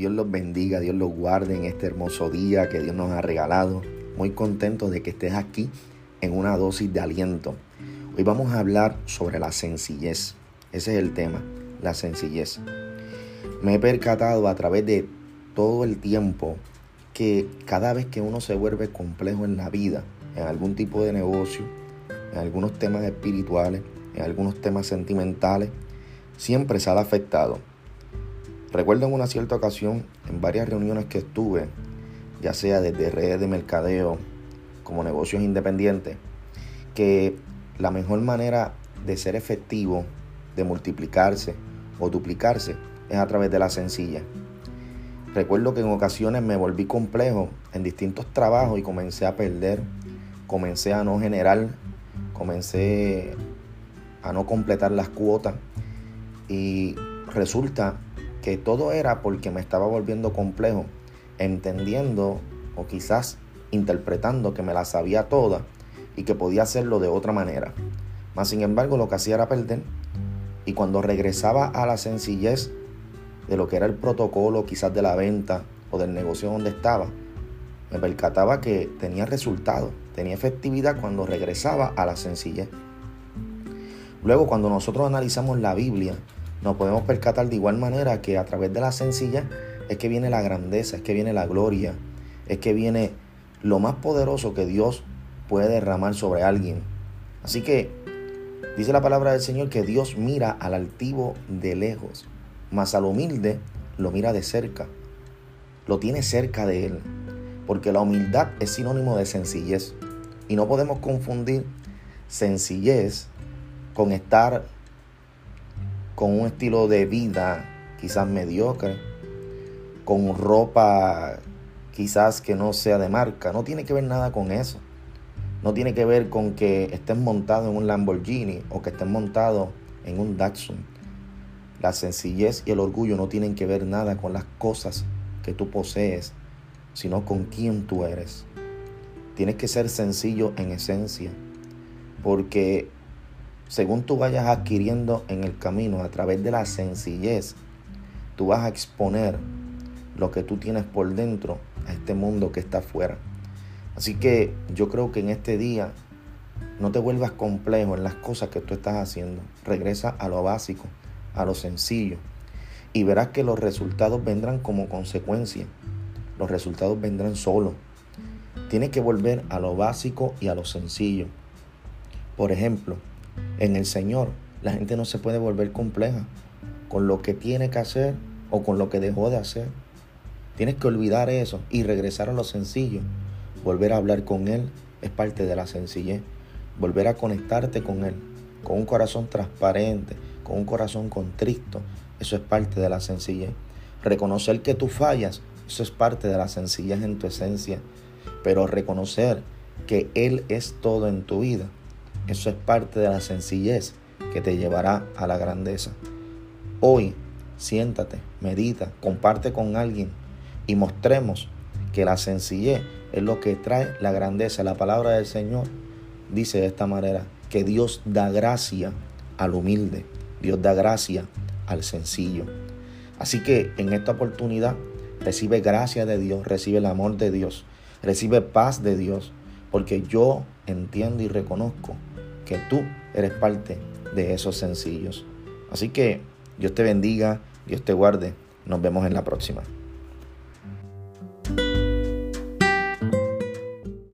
Dios los bendiga, Dios los guarde en este hermoso día que Dios nos ha regalado. Muy contento de que estés aquí en una dosis de aliento. Hoy vamos a hablar sobre la sencillez. Ese es el tema, la sencillez. Me he percatado a través de todo el tiempo que cada vez que uno se vuelve complejo en la vida, en algún tipo de negocio, en algunos temas espirituales, en algunos temas sentimentales, siempre sale afectado Recuerdo en una cierta ocasión, en varias reuniones que estuve, ya sea desde redes de mercadeo como negocios independientes, que la mejor manera de ser efectivo, de multiplicarse o duplicarse, es a través de la sencilla. Recuerdo que en ocasiones me volví complejo en distintos trabajos y comencé a perder, comencé a no generar, comencé a no completar las cuotas y resulta que todo era porque me estaba volviendo complejo, entendiendo o quizás interpretando que me la sabía toda y que podía hacerlo de otra manera. Mas sin embargo lo que hacía era perder y cuando regresaba a la sencillez de lo que era el protocolo quizás de la venta o del negocio donde estaba, me percataba que tenía resultado, tenía efectividad cuando regresaba a la sencillez. Luego cuando nosotros analizamos la Biblia, nos podemos percatar de igual manera que a través de la sencilla es que viene la grandeza, es que viene la gloria, es que viene lo más poderoso que Dios puede derramar sobre alguien. Así que dice la palabra del Señor que Dios mira al altivo de lejos, mas al humilde lo mira de cerca, lo tiene cerca de él, porque la humildad es sinónimo de sencillez y no podemos confundir sencillez con estar con un estilo de vida quizás mediocre, con ropa quizás que no sea de marca. No tiene que ver nada con eso. No tiene que ver con que estés montado en un Lamborghini o que estés montado en un Datsun. La sencillez y el orgullo no tienen que ver nada con las cosas que tú posees, sino con quién tú eres. Tienes que ser sencillo en esencia, porque según tú vayas adquiriendo en el camino a través de la sencillez, tú vas a exponer lo que tú tienes por dentro a este mundo que está afuera. Así que yo creo que en este día no te vuelvas complejo en las cosas que tú estás haciendo. Regresa a lo básico, a lo sencillo. Y verás que los resultados vendrán como consecuencia. Los resultados vendrán solo. Tienes que volver a lo básico y a lo sencillo. Por ejemplo, en el Señor, la gente no se puede volver compleja con lo que tiene que hacer o con lo que dejó de hacer. Tienes que olvidar eso y regresar a lo sencillo. Volver a hablar con Él es parte de la sencillez. Volver a conectarte con Él, con un corazón transparente, con un corazón contrito, eso es parte de la sencillez. Reconocer que tú fallas, eso es parte de la sencillez en tu esencia. Pero reconocer que Él es todo en tu vida, eso es parte de la sencillez que te llevará a la grandeza. Hoy, siéntate, medita, comparte con alguien y mostremos que la sencillez es lo que trae la grandeza. La palabra del Señor dice de esta manera, que Dios da gracia al humilde, Dios da gracia al sencillo. Así que en esta oportunidad recibe gracia de Dios, recibe el amor de Dios, recibe paz de Dios, porque yo entiendo y reconozco que tú eres parte de esos sencillos. Así que Dios te bendiga, Dios te guarde. Nos vemos en la próxima.